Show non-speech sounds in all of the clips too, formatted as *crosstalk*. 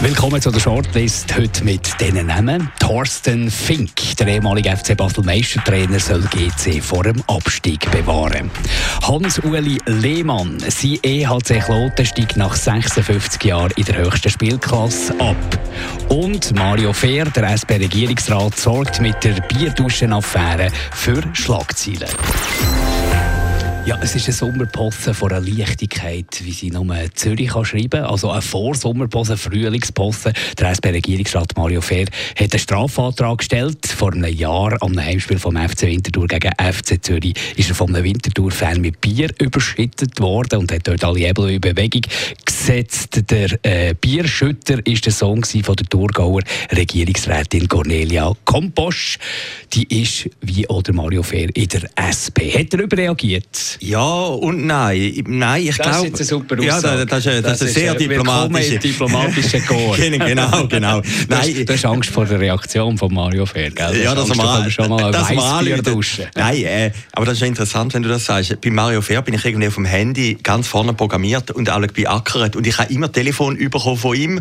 Willkommen zu der Shortlist heute mit diesen Namen. Thorsten Fink, der ehemalige FC Basel Meistertrainer, soll GC vor dem Abstieg bewahren. Hans-Uli Lehmann, sein EHC Kloten steigt nach 56 Jahren in der höchsten Spielklasse ab. Und Mario Fehr, der SP-Regierungsrat, sorgt mit der Bierduschenaffäre für Schlagzeilen. Ja, es ist eine Sommerpause von einer Leichtigkeit, wie sie nur Zürich kann schreiben kann. Also eine Vorsommerpause, eine Frühlingspause. Der SP-Regierungsrat Mario Fehr hat einen Strafantrag gestellt. Vor einem Jahr am Heimspiel vom FC Winterthur gegen FC Zürich ist er von einem Winterthur-Fan mit Bier überschüttet worden und hat dort alle Hebel in Bewegung gesetzt. Der äh, Bierschütter ist der Sohn von der Thurgauer Regierungsrätin Cornelia Komposch. Die ist, wie oder Mario Fehr, in der SP. Hat er überreagiert? Ja und nein. Nein, ich glaube. Das ist eine super Ja, das, das, ist, *laughs* das, das ist sehr diplomatisch. diplomatische Chor. genau, genau. Nein, du hast Angst vor der Reaktion von Mario Fair, gell? Ja, das wir schon mal das Weißbier duschen. Nein, äh, aber das ist interessant, wenn du das sagst. Bei Mario Fair bin ich irgendwie auf dem Handy ganz vorne programmiert und alle beackert und ich habe immer Telefon bekommen von ihm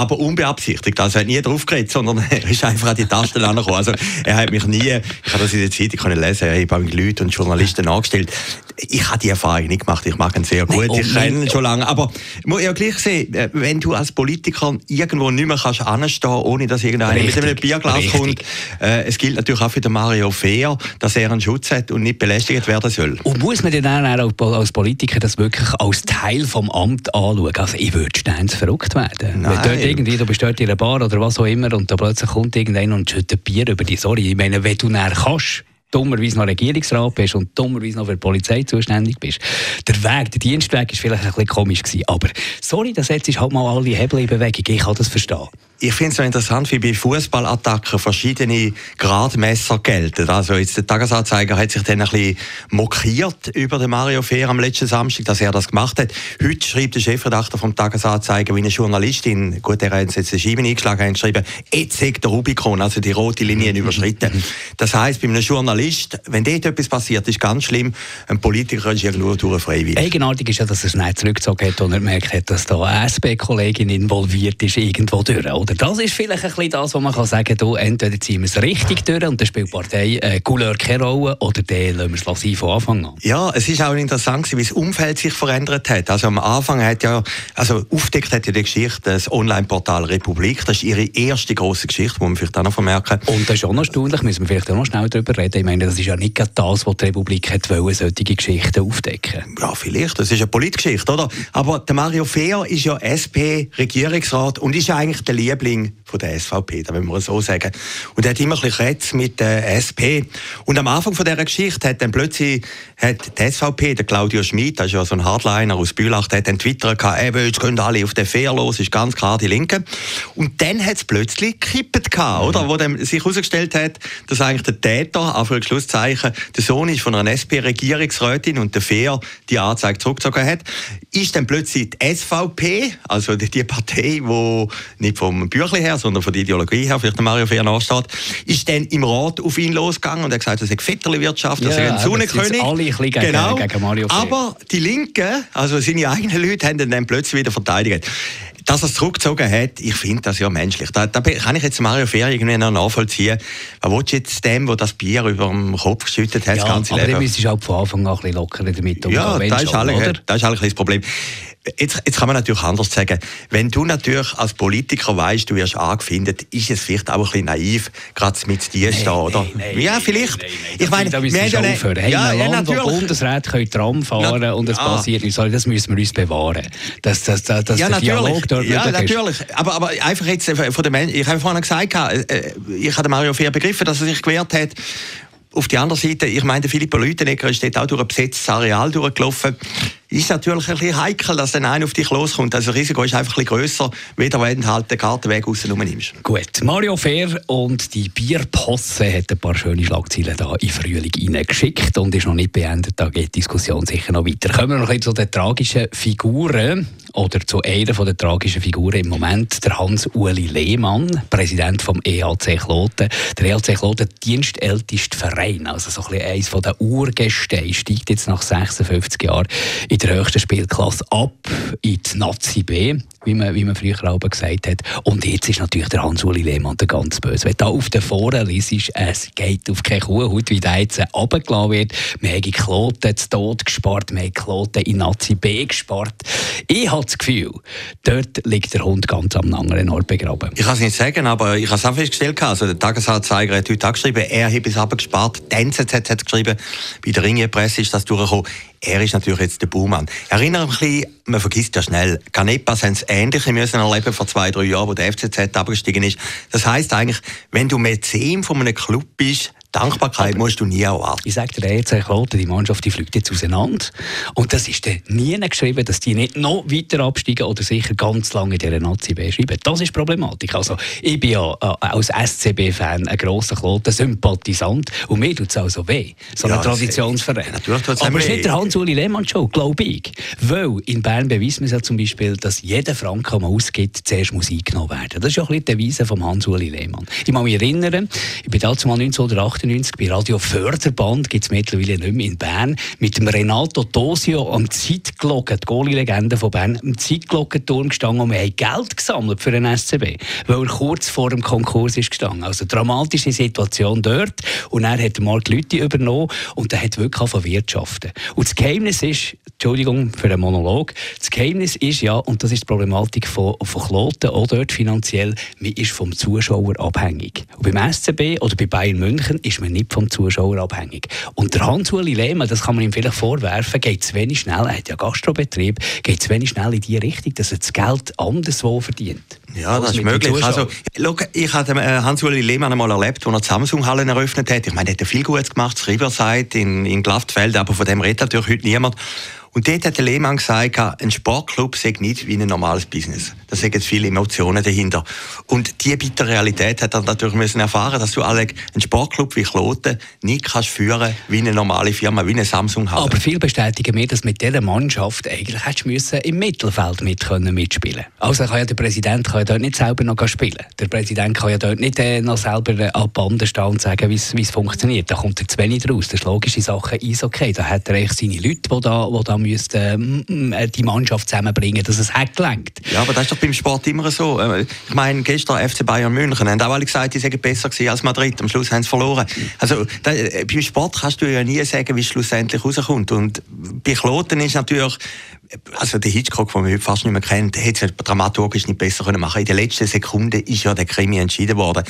aber unbeabsichtigt. Also er hat nie drauf geredet, sondern *laughs* er ist einfach an die Tasten angekommen. Also er hat mich nie, ich habe das in der Zeitung können lesen, er hat Leute und Journalisten angestellt. Ich habe die Erfahrung nicht gemacht, ich mag ihn sehr gut, Nein, ich kenne ihn schon lange. Aber muss ja gleich sehen, äh, wenn du als Politiker irgendwo nicht mehr kannst anstehen, ohne dass irgendeiner mit einem Bierglas richtig. kommt, äh, es gilt natürlich auch für den Mario Fair, dass er einen Schutz hat und nicht belästigt werden soll. Und muss man dann auch als Politiker das wirklich als Teil vom Amt anschauen? Also ich würde ständig verrückt werden. Nein irgendwie, du bist dort in einer Bar oder was auch immer und da plötzlich kommt irgendeiner und schüttet Bier über dich. Sorry, ich meine, wenn du näher kannst, dummerweise noch Regierungsrat bist und dummerweise noch für die Polizei zuständig bist. Der Weg, der Dienstweg ist vielleicht ein bisschen komisch gewesen, aber sorry, das setzt halt mal alle Hebel in Bewegung. Ich kann das verstehen ich finde es so interessant, wie bei Fußballattacken verschiedene Gradmesser gelten. Also jetzt der Tagesanzeiger hat sich dann ein bisschen mokiert über den Mario Fehr am letzten Samstag, dass er das gemacht hat. Heute schreibt der Chefredakteur vom Tagesanzeiger, wie eine Journalistin, gut, er hat jetzt den Scheiben eingeschlagen, hat geschrieben, jetzt sagt der Rubikon, also die rote Linie *laughs* überschritten. Das heisst, bei einem Journalist, wenn dort etwas passiert, ist ganz schlimm. Ein Politiker ist irgendwo durch freiwillig. Eigenartig ist ja, dass er schnell zurückgezogen hat und er gemerkt hat, dass da eine SP-Kollegin involviert ist, irgendwo durch, oder? Oder das ist vielleicht ein bisschen das, was man kann sagen kann, entweder ziehen wir es richtig durch und dann spielt die Partei äh, Couleur keine Rolle oder dann lassen wir es lassen von Anfang an. Ja, es ist auch interessant, wie das Umfeld sich verändert hat. Also am Anfang hat ja, also aufdeckt hat ja die Geschichte das Online-Portal Republik. Das ist ihre erste große Geschichte, die man vielleicht auch noch vermerken. Und das ist auch noch erstaunlich, müssen wir vielleicht auch noch schnell darüber reden. Ich meine, das ist ja nicht das, was die Republik hat wollen, solche Geschichten aufdecken. Ja, vielleicht. Das ist eine Politgeschichte, oder? Aber der Mario Fehr ist ja SP-Regierungsrat und ist ja eigentlich der Liebling Liebling von der SVP, da will man so sagen. Und er hat immer ein bisschen mit der SP. Und am Anfang von dieser Geschichte hat dann plötzlich hat die SVP, der Claudio Schmid, das ist ja so ein Hardliner aus Bülach, der hat dann Twitter gehabt, eben, jetzt gehen alle auf den Fair los, ist ganz klar die Linke. Und dann hat es plötzlich gekippt gehabt, oder? Wo dann sich herausgestellt hat, dass eigentlich der Täter, Anführungs Schlusszeichen, der Sohn ist von einer SP-Regierungsrätin und der Fair die Anzeige zurückgezogen hat, ist dann plötzlich die SVP, also die Partei, die nicht vom Büchlein her, sondern von der Ideologie her, vielleicht der Mario nachsteht, ist dann im Rat auf ihn losgegangen und hat gesagt, das ist Vetterli-Wirtschaft, das ja, ist ein Sonnenkönig. Alle ein gegen, genau. gegen Mario Fehr. Aber die Linken, also seine eigenen Leute, haben ihn dann plötzlich wieder verteidigt dass er es zurückgezogen hat, ich finde das ja menschlich. Da, da, kann ich jetzt Mario Fehr irgendwie noch nachvollziehen. Was willst du jetzt dem, der das Bier über dem Kopf geschüttet hat, ja, das ganze aber Leben? aber dann müsstest du auch von Anfang an ein bisschen lockerer damit umgehen. Ja, das ist, alle, das ist eigentlich das Problem. Jetzt, jetzt kann man natürlich anders sagen. Wenn du natürlich als Politiker weißt, du wirst angefindet, ist es vielleicht auch ein bisschen naiv, gerade mit dir nee, oder? Nee, nee, ja, vielleicht. ich meine, wir müssen schon aufhören. Hey, ja, in einem Land, wo Bundesräte können Tram fahren Na, und es ah. passiert nichts, das müssen wir uns bewahren. Das, das, das, das ja, der Dialog dort Ja, natürlich. Aber, aber einfach jetzt äh, von den Menschen, ich habe vorhin gesagt, äh, ich habe Mario Fehr begriffen, dass er sich gewehrt hat. Auf der anderen Seite, ich meine, Philipp Leutenegger ist dort auch durch ein besetztes Areal durchgelaufen ist natürlich ein bisschen heikel, dass dann einer auf dich loskommt. Also das Risiko ist einfach ein bisschen grösser, wenn du halt den Kartenweg raus nimmst. Gut, Mario Fair und die Bierposse hat ein paar schöne Schlagzeilen da in Frühling reingeschickt und ist noch nicht beendet. Da geht die Diskussion sicher noch weiter. Kommen wir noch ein bisschen zu den tragischen Figuren oder zu einer der tragischen Figuren im Moment, der Hans-Uli Lehmann, Präsident vom EHC Kloten. Der EHC Kloten, dienstälteste Verein, also so ein bisschen eines der Urgesteine, steigt jetzt nach 56 Jahren in der höchsten Spielklasse ab in die Nazi B wie man, wie man früher auch gesagt hat. Und jetzt ist natürlich der Hans-Uli Lehmann der ganz böse. Wenn du auf den Foren liest, es geht auf keine Kuhhaut, wie der jetzt runtergelassen wird. Wir haben Kloten zu Tod gespart, wir haben Kloten in Nazi B gespart. Ich habe das Gefühl, dort liegt der Hund ganz am anderen Ort begraben. Ich kann es nicht sagen, aber ich habe es auch festgestellt. Also der Tagesanzeiger hat heute geschrieben, er hat es abgespart. Die NZZ hat geschrieben, bei der Ringe-Presse ist das durchgekommen. Er ist natürlich jetzt der Buhmann. Erinnere mich ein bisschen, man vergisst ja schnell, Canepas haben es Ähnliche müssen erleben vor zwei, drei Jahren, wo der FCZ abgestiegen ist. Das heisst eigentlich, wenn du Mäzen von einem Club bist, Dankbarkeit musst du nie erwarten. Ich sage dir jetzt, Kloten, die Mannschaft die fliegt jetzt auseinander. Und das ist dann nie geschrieben, dass die nicht noch weiter absteigen oder sicher ganz lange in dieser Nazi B schreiben. Das ist Problematik. Also, ich bin ja äh, als SCB-Fan ein grosser Kloten-Sympathisant und mir tut es also weh. So ein ja, Traditionsverein. Natürlich tut's Aber es ist nicht der Hans-Uli Lehmann-Show, glaube ich. Weil in Bern beweist man ja zum Beispiel, dass jeder Franken, den man ausgibt, zuerst muss eingenommen werden. Das ist ja ein bisschen die Devise von Hans-Uli Lehmann. Ich kann mich erinnern, ich bin damals 1988 1998 bei Radio Förderband, gibt es mittlerweile nicht mehr in Bern, mit dem Renato Tosio am Zeitglocken, die Goalie-Legende von Bern, am Zeitglockenturm gestanden und wir haben Geld gesammelt für den SCB, weil er kurz vor dem Konkurs ist gestanden. Also dramatische Situation dort und er hat Mark Lütti übernommen und er hat wirklich von wirtschaften. Und das Geheimnis ist, Entschuldigung für den Monolog, das Geheimnis ist ja, und das ist die Problematik von, von Kloten, auch dort finanziell, man ist vom Zuschauer abhängig. Und beim SCB oder bei Bayern München ist man nicht vom Zuschauer abhängig. Und der Hans-Uli Lehmann, das kann man ihm vielleicht vorwerfen, geht zu wenig schnell, er hat ja Gastrobetrieb, geht zu wenig schnell in die Richtung, dass er das Geld anderswo verdient. Ja, das ist möglich. Also, look, ich habe äh, Hans-Uli Lehmann einmal erlebt, als er die Samsung-Hallen eröffnet hat. Ich meine, er hat viel Gutes gemacht, das Riverside in, in Glaftfeld, aber von dem redet natürlich heute niemand. Und dort hat der Lehmann gesagt, ein Sportclub sei nicht wie ein normales Business. Da sind viele Emotionen dahinter. Und die bittere Realität hat er natürlich müssen erfahren, dass du alle einen Sportclub wie Kloten nicht kannst führen wie eine normale Firma, wie eine Samsung haben. Aber viel bestätigen mir, dass mit dieser Mannschaft eigentlich hättest müssen im Mittelfeld mit können mitspielen. Also kann ja der Präsident kann ja dort nicht selber noch spielen. Der Präsident kann ja dort nicht äh, noch selber äh, an Bande stehen und sagen, wie es funktioniert. Da kommt er zu wenig raus. Das ist logische Sache ist okay. Da hat er eigentlich seine Leute, die da, die da müssten, äh, die Mannschaft zusammenbringen, dass es hat gelenkt. Ja, aber das ist doch beim Sport immer so. Äh, ich meine, gestern FC Bayern München haben auch alle gesagt, die seien besser gewesen als Madrid. Am Schluss haben sie verloren. Also da, äh, beim Sport kannst du ja nie sagen, wie es schlussendlich rauskommt. Und bei Kloten ist natürlich also der Hitchcock, den man heute fast nicht mehr kennt, hätte es dramaturgisch nicht besser können machen. In der letzten Sekunde ist ja der Krimi entschieden worden.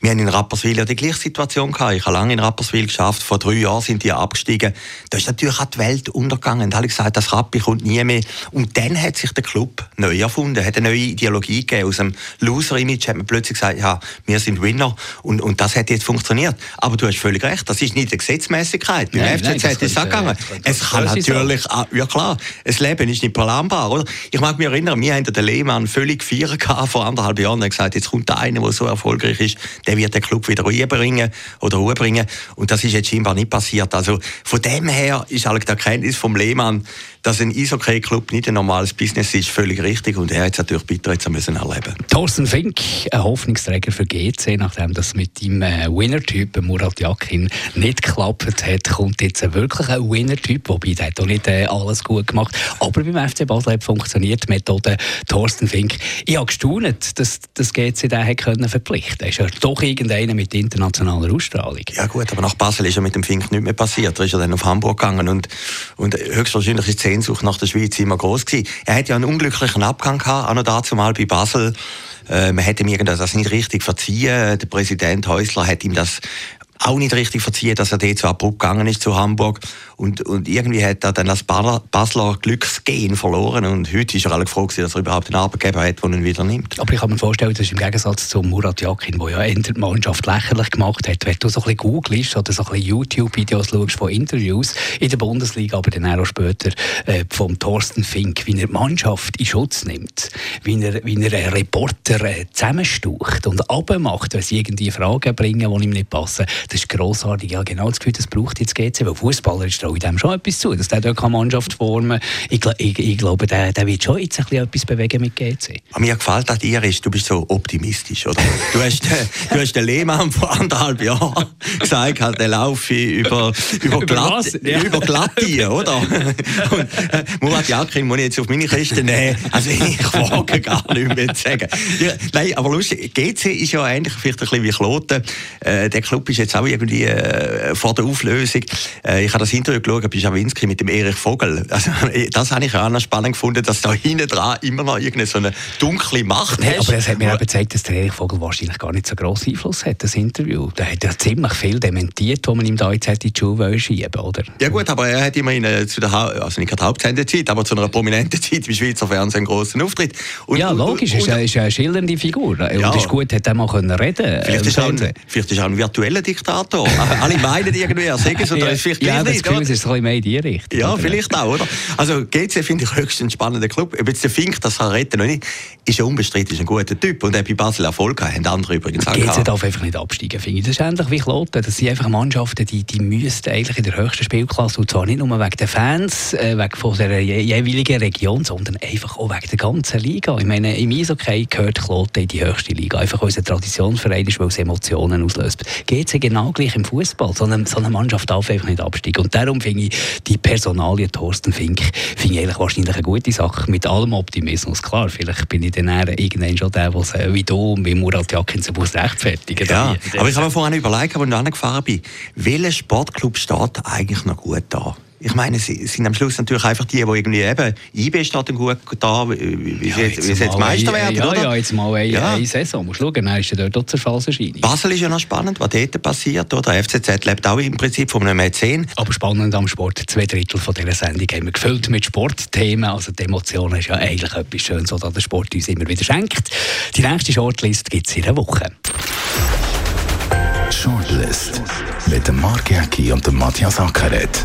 Wir haben in Rapperswil ja die gleiche Situation gehabt. Ich habe lange in Rapperswil geschafft. Vor drei Jahren sind die abgestiegen. Da ist natürlich auch die Welt untergegangen. Da habe ich gesagt, das Rappi kommt nie mehr. Und dann hat sich der Club neu erfunden, hat eine neue Ideologie gegeben. Aus dem Loser-Image hat man plötzlich gesagt, ja, wir sind Winner. Und, und das hat jetzt funktioniert. Aber du hast völlig recht. Das ist nicht eine Gesetzmäßigkeit. Beim FCZ ist es auch gegangen. Es kann natürlich, auch, ja klar, es lebt Leben ist nicht planbar, oder? Ich mag mich erinnern, wir haben den Lehmann völlig gefeiert vor anderthalb Jahren und gesagt, jetzt kommt der eine, der so erfolgreich ist, der wird den Club wieder rüberbringen oder Ruhe bringen. Und das ist jetzt scheinbar nicht passiert. Also von dem her ist halt die Erkenntnis vom Lehmann, dass ein Eishockey-Club nicht ein normales Business ist, völlig richtig. Und er hat es natürlich bitter jetzt müssen erleben. Thorsten Fink, ein Hoffnungsträger für GC, nachdem das mit dem äh, Winner-Typ Murat Yakin nicht geklappt hat, kommt jetzt wirklich ein Winner-Typ, wobei der hat auch nicht äh, alles gut gemacht. Aber beim FC Basel hat funktioniert die Methode Thorsten Fink. Ich habe gestaunt, dass das GC den hat können verpflichten. Ist ja doch irgendeiner mit internationaler Ausstrahlung. Ja gut, aber nach Basel ist ja mit dem Fink nicht mehr passiert. Er ist ja dann auf Hamburg gegangen und, und höchstwahrscheinlich ist Sehnsucht nach der Schweiz immer groß gewesen. Er hat ja einen unglücklichen Abgang gehabt, auch noch dazu mal bei Basel. Äh, man hätte ihm das nicht richtig verziehen. Der Präsident Häusler hat ihm das auch nicht richtig verziehen, dass er dort so abrupt gegangen ist zu Hamburg. Und, und irgendwie hat er dann als Basler Glücksgehen verloren. Und heute ist er alle froh, dass er überhaupt einen Arbeitgeber hat, der ihn wieder nimmt. Aber ich kann mir vorstellen, das ist im Gegensatz zu Murat Yakin, der ja die Mannschaft lächerlich gemacht hat. Wenn du so ein bisschen googelst oder so ein bisschen YouTube-Videos schaust von Interviews in der Bundesliga, aber dann auch später äh, vom Thorsten Fink, wie er die Mannschaft in Schutz nimmt, wie er, wie er einen Reporter äh, zusammenstucht und abmacht, wenn sie irgendwie Fragen bringen, die ihm nicht passen. Das ist grossartig. Ja, genau das Gefühl, das braucht jetzt GC, weil Fußballer ist in dem schon etwas zu, dass der dort eine Mannschaft formen kann. Ich, ich, ich glaube, der, der wird schon jetzt ein bisschen etwas bewegen mit GC. Mir gefällt an dir, ist, du bist so optimistisch, oder? Du hast, du hast den Lehmann vor anderthalb Jahren gesagt, halt, der laufe über, über, glatt, ja. über Glatte, oder? Und äh, Murat Yakin muss ich jetzt auf meine Kiste nehmen. Also ich wage gar nicht mehr zu sagen. Ja, nein, aber lustig, GC ist ja eigentlich vielleicht ein bisschen wie Kloten. Äh, der Club ist jetzt auch irgendwie äh, vor der Auflösung. Äh, ich habe das Interview geschaut bei Schawinski mit dem Erich Vogel. Also, *laughs* das habe ich auch noch spannend gefunden, dass da hinten dran immer noch irgendeine so eine dunkle Macht nee, Aber es hat mir auch gezeigt, dass der Erich Vogel wahrscheinlich gar nicht so grossen Einfluss hat, das Interview. Der hat ja ziemlich viel dementiert, was man ihm da jetzt hätte in die Schuhe schieben oder? Ja gut, aber er hat immerhin äh, zu der, ha also nicht gerade Hauptsendezeit, aber zu einer prominenten Zeit im Schweizer Fernsehen einen grossen Auftritt. Und, ja, logisch, und, und, ist, eine, schillernde Figur. Ja. Und ist gut, hat er mal können reden vielleicht, ist ein, vielleicht ist er ein virtueller Diktator. Alle meinen irgendwie, er sei es, oder ja, ist vielleicht ja, das Gefühl, es ist ein bisschen mehr in die Richtung. Ja, vielleicht auch, oder? Also GC finde ich höchst ein spannender Club. Ob jetzt der Fink das kann retten oder nicht, ist ja unbestritten, ist ein guter Typ. Und er bei Basel Erfolg gehabt, haben andere übrigens auch GC darf einfach nicht absteigen, finde ich. Das ist ähnlich wie Kloten. Das sind einfach Mannschaften, die, die müssten eigentlich in der höchsten Spielklasse, und zwar nicht nur wegen der Fans, äh, wegen von der jeweiligen Region, sondern einfach auch wegen der ganzen Liga. Ich meine, im Eishockey gehört Kloten in die höchste Liga. Einfach unser Traditionsverein ist, weil es Emotionen auslöst. GC genau gleich im Fußball. So eine, so eine Mannschaft darf einfach nicht absteigen. Und darum finde ich die Personalie Thorsten Fink finde ich eigentlich wahrscheinlich eine gute Sache. Mit allem Optimismus. Klar, vielleicht bin ich dann irgendwann schon der, der wie du und wie Murat Jakin so muss rechtfertigen Ja, aber ich habe mir vorhin überlegt, als ich angefahren bin, welcher Sportclub steht eigentlich noch gut da? Ich meine, sie sind am Schluss natürlich einfach die, die irgendwie eben, IB steht dann gut da, wie ja, sie jetzt, jetzt, jetzt Meister werden, ja, oder? Ja, jetzt mal eine, ja. eine Saison. Musst schauen, dann ist ja dort Zerfallserscheinung. Basel ist ja noch spannend, was dort passiert, oder? Der FCZ lebt auch im Prinzip von einem Mäzen. Aber spannend am Sport, zwei Drittel von dieser Sendung haben wir gefüllt mit Sportthemen, also die Emotionen ist ja eigentlich etwas Schönes, was der Sport uns immer wieder schenkt. Die nächste Shortlist gibt es in einer Woche. Shortlist mit dem Mark Jäcki und dem Matthias Ackeret